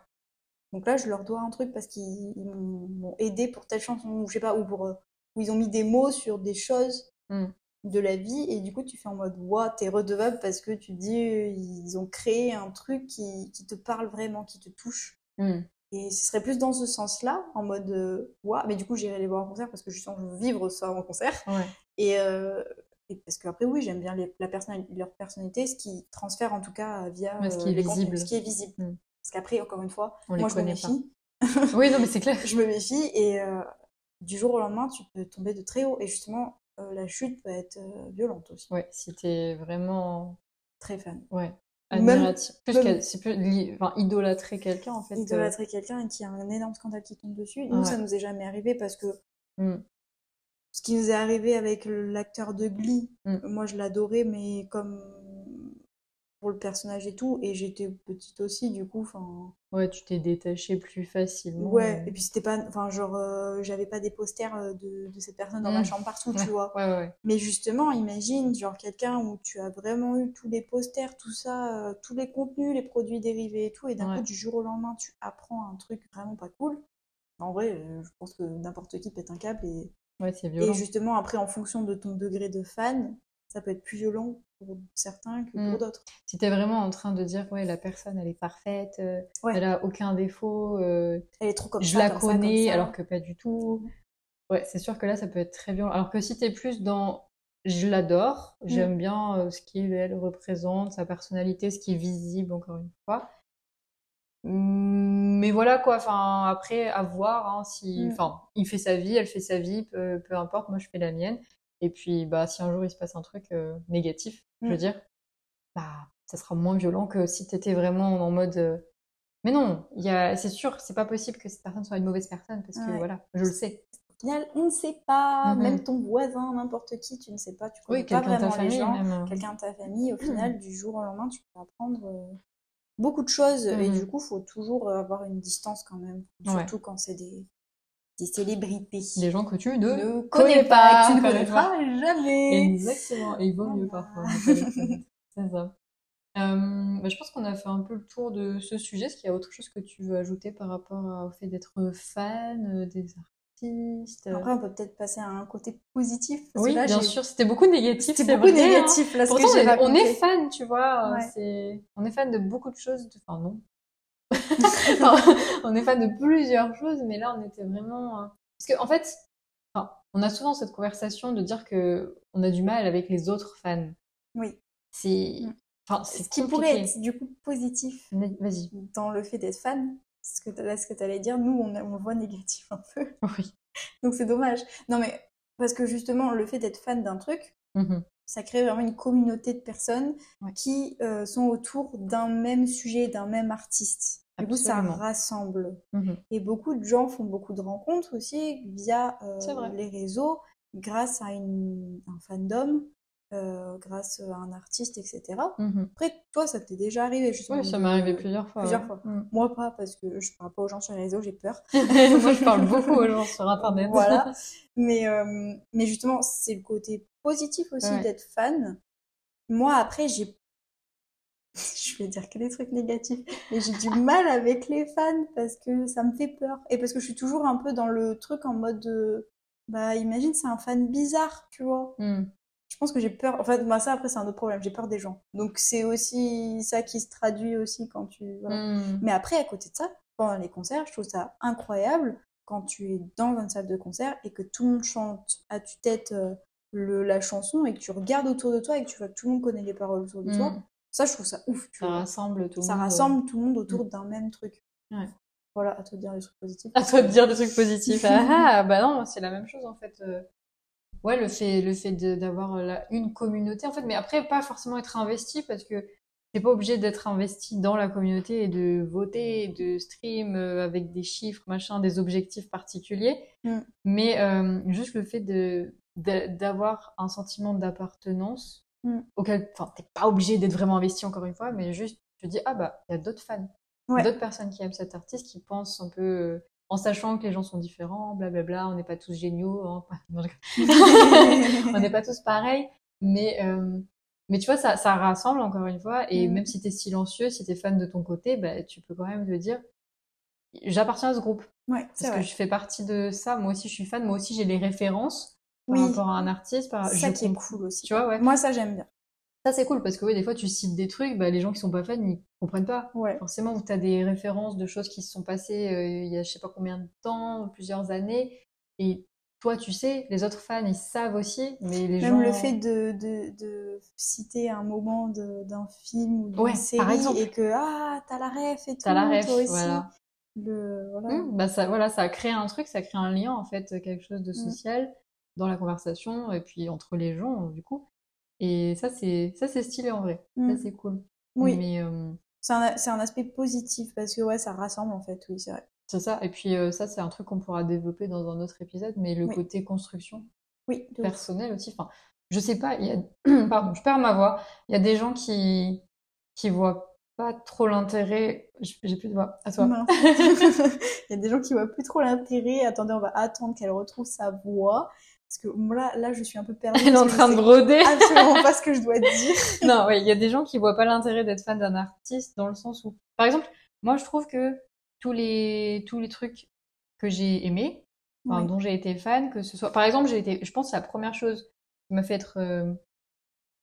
Donc là, je leur dois un truc parce qu'ils ils m'ont aidé pour telle chanson, ou je sais pas, ou pour, euh, où ils ont mis des mots sur des choses Mm. De la vie, et du coup, tu fais en mode, waouh, t'es redevable parce que tu dis, euh, ils ont créé un truc qui, qui te parle vraiment, qui te touche. Hmm. Et ce serait plus dans ce sens-là, en mode, euh, waouh, mais du coup, j'irai les voir en concert parce que justement, je veux vivre ça en concert. Ouais. Et, euh, et parce qu'après, oui, j'aime bien les, la personnali- leur personnalité, ce qui transfère en tout cas via Ouais, ce euh, qui est les contenus, ce qui est visible. Mm. Parce qu'après, encore une fois, On moi, je me méfie. Oui, non mais c'est clair. Je me méfie et euh, du jour au lendemain, tu peux tomber de très haut. Et justement, euh, la chute peut être euh, violente aussi. Ouais, si t'es vraiment, Très fan. ouais, Admiratif. Même- c'est plus li- enfin, idolâtrer quelqu'un en fait. euh, idolâtrer quelqu'un et qu'il y a un énorme scandale qui tombe dessus. Nous, Ouais. ça nous est jamais arrivé parce que Mm. ce qui nous est arrivé avec l'acteur de Glee, Mm. moi je l'adorais, mais comme pour le personnage et tout, et j'étais petite aussi, du coup, enfin. Ouais, tu t'es détaché plus facilement. Ouais, euh. et puis c'était pas. Enfin, genre, euh, j'avais pas des posters euh, de, de cette personne dans ma Mm. chambre partout, Ouais, tu vois. Ouais, ouais. Mais justement, imagine, genre, quelqu'un où tu as vraiment eu tous les posters, tout ça, euh, tous les contenus, les produits dérivés et tout, et d'un coup, du jour au lendemain, tu apprends un truc vraiment pas cool. En vrai, euh, je pense que n'importe qui pète un câble et, Ouais, c'est et violent. justement, après, en fonction de ton degré de fan, ça peut être plus violent pour certains que Mm. pour d'autres. Si t'es vraiment en train de dire, ouais, la personne, elle est parfaite, euh, Ouais. elle a aucun défaut, euh, Elle est trop comme je ça, la comme ça, comme connais, ça. alors que pas du tout. Ouais, c'est sûr que là, ça peut être très violent. Alors que si t'es plus dans, je l'adore, Mm. j'aime bien euh, ce qu'il elle représente, sa personnalité, ce qui est visible, encore une fois. Mm, Mais voilà quoi, enfin, après, à voir, hein, si, Mm. enfin, il fait sa vie, elle fait sa vie, peu, peu importe, moi je fais la mienne. Et puis, bah, si un jour il se passe un truc euh, négatif, je veux Mm. dire, bah, ça sera moins violent que si t'étais vraiment en mode, euh, mais non, il y a, c'est sûr, c'est pas possible que cette personne soit une mauvaise personne parce que Ouais. voilà, je le sais. Au final, on ne sait pas, Mhm. même ton voisin, n'importe qui, tu ne sais pas, tu connais Oui, pas vraiment les gens. euh. quelqu'un de ta famille, au Mhm. final, du jour au lendemain, tu peux apprendre euh, beaucoup de choses. Et Mhm. du coup, faut toujours avoir une distance quand même. Ouais. Surtout quand c'est des, des célébrités. Des gens que tu ne, ne connais connais pas, pas, que tu ne connaîtras jamais. Exactement, et il vaut mieux parfois. pas. C'est ça. Euh, bah, je pense qu'on a fait un peu le tour de ce sujet. Est-ce qu'il y a autre chose que tu veux ajouter par rapport au fait d'être fan euh, des artistes euh? Après, on peut peut-être passer à un côté positif. Oui, là, bien sûr, c'était beaucoup négatif, C'était beaucoup vrai, hein. négatif, là, ce que Pourtant, on est, on est raconté. fan, tu vois. Ouais. On est fan de beaucoup de choses. de- Enfin, non. Enfin, on est fan de plusieurs choses, mais là, on était vraiment. euh, Parce que, en fait, enfin, on a souvent cette conversation de dire que on a du mal avec les autres fans. Oui. C'est, Mm. enfin, c'est Ce qui pourrait être du coup positif Vas-y. dans le fait d'être fan, ce que là, ce que tu allais dire, nous, on, on le voit négatif un peu. Oui. Donc c'est dommage. Non, mais parce que justement, le fait d'être fan d'un truc, Mhm. ça crée vraiment une communauté de personnes Ouais. qui euh, sont autour d'un même sujet, d'un même artiste. Du coup, ça Absolument. rassemble. Mhm. Et beaucoup de gens font beaucoup de rencontres aussi via euh, les réseaux, grâce à une, un fandom, euh, grâce à un artiste, etc. Mhm. Après, toi, ça t'est déjà arrivé, justement. Oui, ça m'est arrivé plusieurs fois. plusieurs ouais. fois. Mm. Moi, pas, parce que je parle pas aux gens sur les réseaux, j'ai peur. Moi, je parle beaucoup aux gens sur Internet. Voilà. Mais, euh, mais justement, c'est le côté positif aussi Ouais. d'être fan. Moi, après, j'ai. Je vais dire que des trucs négatifs, mais j'ai du mal avec les fans parce que ça me fait peur. Et parce que je suis toujours un peu dans le truc en mode. de, Bah, imagine, c'est un fan bizarre, tu vois. Mm. Je pense que j'ai peur. En fait, moi, ça, après, c'est un autre problème. J'ai peur des gens. Donc, c'est aussi ça qui se traduit aussi quand tu. voilà. Mm. Mais après, à côté de ça, pendant les concerts, je trouve ça incroyable quand tu es dans une salle de concert et que tout le monde chante à tue-tête euh, le, la chanson et que tu regardes autour de toi et que tu vois que tout le monde connaît les paroles autour de toi. Mm. Ça, je trouve ça ouf, tu Ça vois. rassemble tout le Ça monde. rassemble tout le monde autour d'un même truc. Ouais. Voilà, à te dire des trucs positifs. À toi de dire des trucs positifs. Ah, ah, bah non, c'est la même chose en fait. euh. Ouais, le fait, le fait d'avoir euh, une communauté en fait, mais après pas forcément être investi parce que t'es pas obligé d'être investi dans la communauté et de voter, de stream euh, avec des chiffres, machin, des objectifs particuliers. Mm. Mais euh, juste le fait de de- d'avoir un sentiment d'appartenance Mm. auquel, enfin, t'es pas obligé d'être vraiment investi encore une fois, mais juste tu te dis ah bah il y a d'autres fans, Ouais. d'autres personnes qui aiment cet artiste, qui pensent un peu euh, en sachant que les gens sont différents, blablabla, on n'est pas tous géniaux, hein. On n'est pas tous pareils, mais euh, mais tu vois ça ça rassemble encore une fois et Mm. même si t'es silencieux, si t'es fan de ton côté, bah tu peux quand même te dire j'appartiens à ce groupe Ouais, c'est parce que vrai. je fais partie de ça. Moi aussi je suis fan, moi aussi j'ai les références par Oui. rapport à un artiste, par je ça qui est cool aussi. Tu vois ouais. Moi, ça, j'aime bien. Ça c'est cool parce que oui des fois tu cites des trucs, bah les gens qui sont pas fans ils comprennent pas. Ouais. Forcément, tu as des références de choses qui se sont passées euh, il y a je sais pas combien de temps, plusieurs années. Et toi, tu sais, les autres fans, ils savent aussi, mais les Même gens... le fait de, de, de citer un moment d'un film ou d'une Ouais, série et que ah t'as la ref et tout, T'as la ref, toi aussi. voilà. Le, voilà. Hum, bah ça, voilà, ça crée un truc, ça crée un lien, en fait, quelque chose de Mm. social dans la conversation et puis entre les gens, du coup. Et ça, c'est ça c'est stylé en vrai. Mm. Ça, c'est cool. Oui. Mais euh, C'est un, c'est un aspect positif parce que ouais, ça rassemble en fait, oui, c'est vrai. c'est ça. Et puis euh, ça, c'est un truc qu'on pourra développer dans un autre épisode. Mais le Oui. côté construction Oui, personnelle aussi. Enfin, je sais pas. Il y a... Pardon, je perds ma voix. Il y a des gens qui qui voient pas trop l'intérêt. J'ai plus de voix. À toi. Il y a des gens qui voient plus trop l'intérêt. Attendez, on va attendre qu'elle retrouve sa voix. Parce que moi, là, là, je suis un peu perdue. Elle est en train de broder. absolument pas ce que je dois dire. Non, ouais, il y a des gens qui voient pas l'intérêt d'être fan d'un artiste dans le sens où, par exemple, moi je trouve que tous les tous les trucs que j'ai aimés, enfin, Oui. dont j'ai été fan, que ce soit, par exemple, j'ai été, je pense que la première chose qui m'a fait être, euh,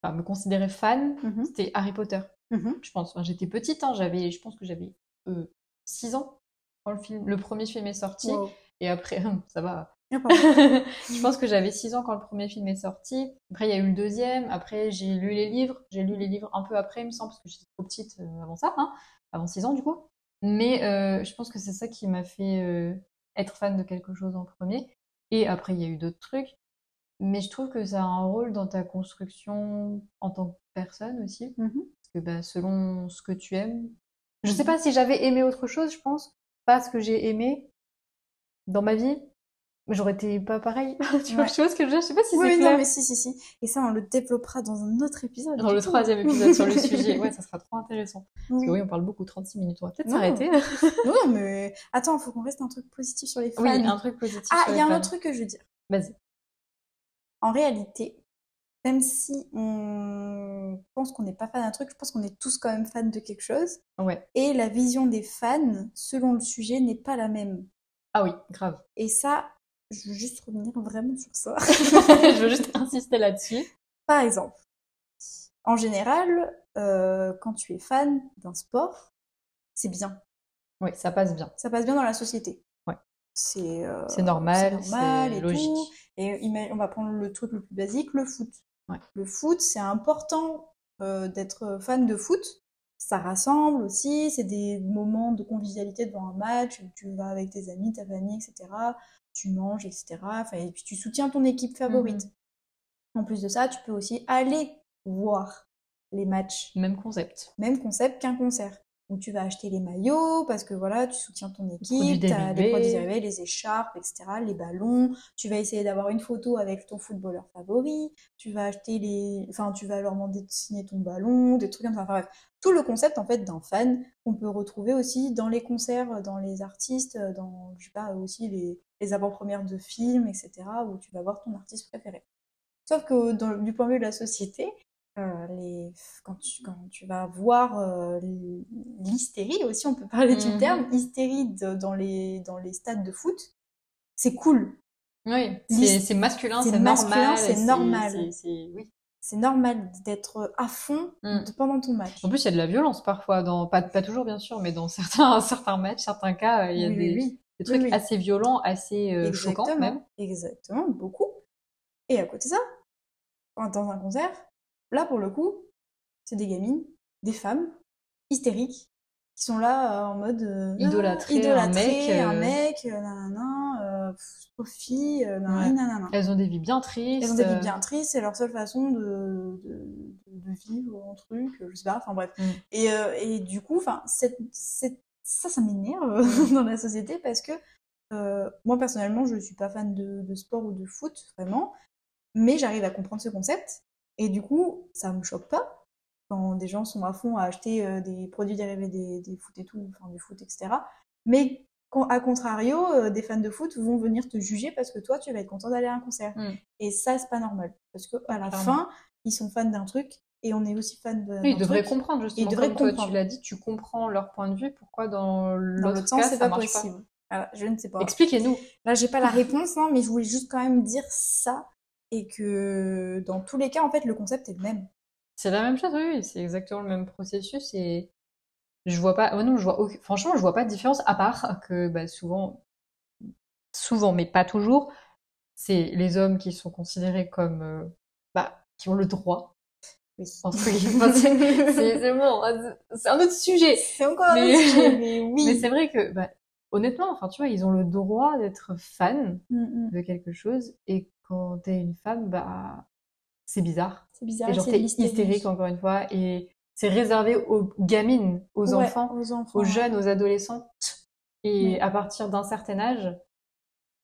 enfin, me considérer fan, Mhm. c'était Harry Potter. Mhm. Je pense, Enfin, j'étais petite, hein, j'avais, je pense que j'avais euh, 6 ans quand le film, le premier film est sorti, Wow. et après, ça va. Ah, je pense que j'avais 6 ans quand le premier film est sorti. Après, il y a eu le deuxième. Après, j'ai lu les livres. J'ai lu les livres un peu après, il me semble, parce que j'étais trop petite euh, avant ça, hein, avant 6 ans du coup. Mais euh, je pense que c'est ça qui m'a fait euh, être fan de quelque chose en premier. Et après, il y a eu d'autres trucs. Mais je trouve que ça a un rôle dans ta construction en tant que personne aussi. Mhm. Parce que bah, selon ce que tu aimes. Je sais pas si j'avais aimé autre chose, je pense. Pas ce que j'ai aimé dans ma vie. J'aurais été pas pareil. tu vois, Ouais. tu vois ce que je veux dire Je sais pas si Oui, c'est oui, clair. non, mais si, si, si. Et ça, on le développera dans un autre épisode. Dans le coup. troisième épisode sur le sujet. Ouais, ça sera trop intéressant. Parce Oui. que oui, on parle beaucoup, 36 minutes. On va peut-être s'arrêter. Non, mais attends, faut qu'on reste un truc positif sur les fans. Oui, un truc positif. Ah, il y a un autre truc que je veux dire. Vas-y. En réalité, même si on pense qu'on n'est pas fan d'un truc, je pense qu'on est tous quand même fans de quelque chose. Ouais. Et la vision des fans, selon le sujet, n'est pas la même. Ah oui, grave. Et ça, je veux juste revenir vraiment sur ça. je veux juste insister là-dessus. Par exemple, en général, euh, quand tu es fan d'un sport, c'est bien. Oui, ça passe bien. Ça passe bien dans la société. Ouais. C'est euh, normal, c'est normal c'est et logique. tout. Et on va prendre le truc le plus basique, le foot. Ouais. Le foot, c'est important euh, d'être fan de foot. Ça rassemble aussi, c'est des moments de convivialité devant un match où tu vas avec tes amis, ta famille, etc. Tu manges, etc. Enfin, et puis tu soutiens ton équipe favorite. Mhm. En plus de ça, tu peux aussi aller voir les matchs Même concept. même concept qu'un concert. Où tu vas acheter les maillots parce que voilà, tu soutiens ton équipe, t'as dérivés. les produits dérivés, les écharpes, etc., les ballons. Tu vas essayer d'avoir une photo avec ton footballeur favori. Tu vas acheter les, enfin, tu vas leur demander de signer ton ballon, des trucs comme ça. Enfin bref, tout le concept en fait d'un fan qu'on peut retrouver aussi dans les concerts, dans les artistes, dans, je sais pas, aussi les, les avant-premières de films, etc., où tu vas voir ton artiste préféré. Sauf que dans- du point de vue de la société, euh, les, quand, tu, quand tu vas voir euh, l'hystérie aussi, on peut parler du Mhm. terme, hystérie de- dans, les, dans les stades de foot, c'est cool. Oui, c'est masculin, c'est normal. c'est normal. c'est- Oui. Normal d'être à fond Mm. de- pendant ton match. En plus, il y a de la violence parfois, dans, pas, pas toujours bien sûr, mais dans certains, certains matchs, certains cas, il y a Oui, des, oui, oui. Des trucs Oui, oui. assez violents, assez euh, choquants même. Exactement, beaucoup. Et à côté de ça, dans un concert, là pour le coup, c'est des gamines, des femmes hystériques qui sont là euh, en mode euh, Idolâtrer un mec, euh. un mec, euh, nanana, pff, fille, Ouais. nanana. Elles ont des vies bien tristes. Elles ont des vies bien tristes, c'est leur seule façon de, de, de vivre un truc, je sais pas, enfin bref. Mm. Et, et du coup, cette, cette, ça, ça m'énerve dans la société parce que euh, moi personnellement, je suis pas fan de, de sport ou de foot, vraiment, mais j'arrive à comprendre ce concept et du coup, ça me choque pas quand des gens sont à fond à acheter euh, des produits dérivés des, des foot et tout, enfin du foot, etc. Mais quand, à contrario, euh, des fans de foot vont venir te juger parce que toi, tu vas être content d'aller à un concert. Mm. Et ça, c'est pas normal. Parce que à la fin, ils sont fans d'un truc et on est aussi fan de. Oui, ils devraient comprendre justement. Ils devraient comme toi, comprendre. tu l'as dit, tu comprends leur point de vue. Pourquoi dans l'autre sens, cas, c'est ça pas marche possible. Voilà, je ne sais pas. Expliquez-nous. Là, j'ai pas la réponse, hein, mais je voulais juste quand même dire ça et que dans tous les cas, en fait, le concept est le même. C'est la même chose, oui, c'est exactement le même processus et je vois pas, ouais, non, je vois franchement, je vois pas de différence à part que bah, souvent, souvent, mais pas toujours, c'est les hommes qui sont considérés comme, euh, bah, qui ont le droit. Oui. C'est bon, c'est un autre sujet. C'est encore un Mais- autre sujet, mais oui. Mais c'est vrai que, bah, honnêtement, enfin, tu vois, ils ont le droit d'être fans Mm, mm. de quelque chose et quand t'es une femme, bah, c'est bizarre. C'est bizarre. Et genre, t'es hystérique encore une fois. Et c'est réservé aux gamines, aux Ouais, enfants, aux enfants. aux ouais. jeunes, aux adolescents. Et Oui. à partir d'un certain âge,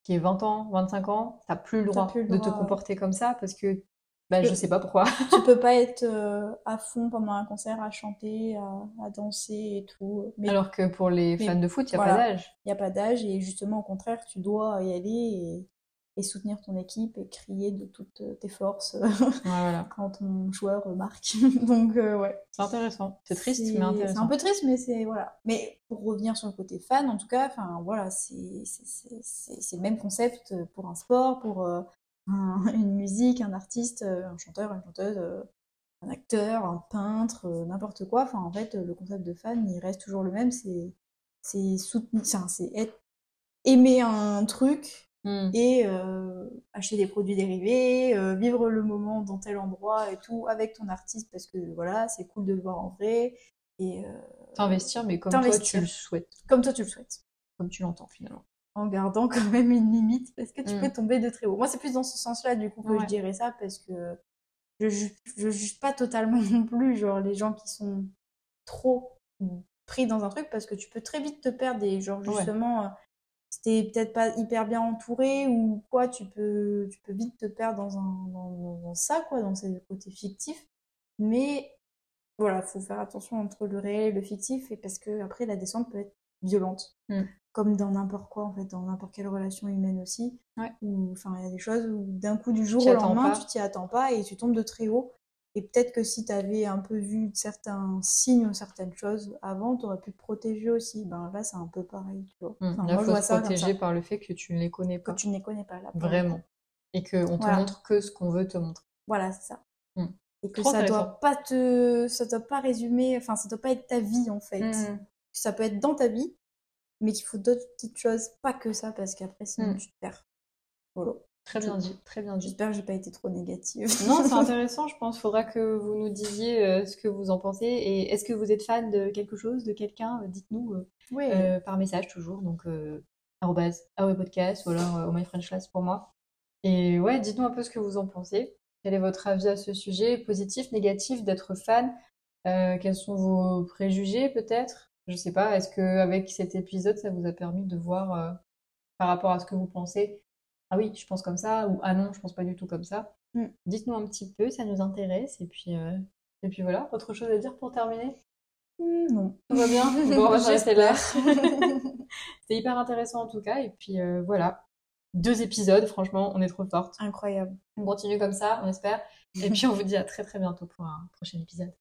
qui est 20 ans, 25 ans, t'as plus le droit plus le de te ouais. comporter comme ça parce que, bah, je sais pas pourquoi. tu peux pas être euh, à fond pendant un concert à chanter, à, à danser et tout. Mais Alors que pour les mais fans de foot, il n'y a voilà. pas d'âge. il n'y a pas d'âge et justement au contraire tu dois y aller et, et soutenir ton équipe et crier de toutes tes forces voilà. quand ton joueur marque. Donc euh, ouais. C'est intéressant. C'est triste, C'est- mais C'est intéressant. un peu triste, mais c'est voilà. Mais pour revenir sur le côté fan, en tout cas, enfin voilà, c'est c'est- c'est- c'est- c'est le même concept pour un sport, pour euh, un- une musique, un artiste, euh, un chanteur, une chanteuse, euh, un acteur, un peintre, euh, n'importe quoi. Enfin en fait, le concept de fan, il reste toujours le même. C'est c'est soutenir, c'est être aimer un truc Hmm. et euh, acheter des produits dérivés, euh, vivre le moment dans tel endroit et tout avec ton artiste parce que voilà, c'est cool de le voir en vrai et euh, T'investir, mais comme toi tu le souhaites, comme toi tu le souhaites, comme tu l'entends finalement. En gardant quand même une limite parce que tu Mm. peux tomber de très haut. Moi, c'est plus dans ce sens-là du coup que Ouais. je dirais ça parce que je juge, je juge pas totalement non plus genre les gens qui sont trop pris dans un truc parce que tu peux très vite te perdre et genre Ouais. justement euh, si t'es peut-être pas hyper bien entouré ou quoi tu peux tu peux vite te perdre dans un dans, dans ça quoi dans ces côtés fictifs mais voilà faut faire attention entre le réel et le fictif et parce que après la descente peut être violente Mm. comme dans n'importe quoi en fait dans n'importe quelle relation humaine aussi Ouais. enfin il y a des choses où d'un coup du jour au lendemain pas. tu t'y attends pas et tu tombes de très haut et peut-être que si tu avais un peu vu certains signes ou certaines choses avant, tu aurais pu te protéger aussi. Ben là, c'est un peu pareil, tu vois. Hmm. Enfin, Là, moi, je faut vois se ça protéger ça, par le fait que tu ne les connais que pas. tu ne les connais pas là. Vraiment. Et qu'on te Voilà. montre que ce qu'on veut te montrer. Voilà, c'est ça. Hmm. Et que Trop ça doit pas te, ça doit pas résumer, enfin, ça doit pas être ta vie en fait. Ça peut être dans ta vie, mais qu'il faut d'autres petites choses, pas que ça, parce qu'après, sinon Hmm. tu te perds. Voilà. Très bien dit, très bien dit. J'espère que j'ai pas été trop négative. Non, c'est intéressant, je pense. Faudra que vous nous disiez euh, ce que vous en pensez. Et est-ce que vous êtes fan de quelque chose, de quelqu'un Euh, Dites-nous euh, Oui. euh, par message toujours. Donc, arrobase podcast ou alors Oh My French Class pour moi. Et ouais, dites-nous un peu ce que vous en pensez. Quel est votre avis à ce sujet? Positif, négatif d'être fan? Quels sont vos préjugés peut-être? Je sais pas. Est-ce que avec cet épisode, ça vous a permis de voir euh, par rapport à ce que vous pensez Ah oui, je pense comme ça ou Ah non, je pense pas du tout comme ça. Mm. Dites-nous un petit peu, ça nous intéresse. Et puis, euh, et puis voilà. Autre chose à dire pour terminer? Hmm, non. Tout va bien? Bon, on va s'arrêter là. C'était hyper intéressant en tout cas. Et puis euh, voilà, deux épisodes, franchement, on est trop forte. Incroyable. On continue comme ça, on espère. Et puis on vous dit à très très bientôt pour un prochain épisode.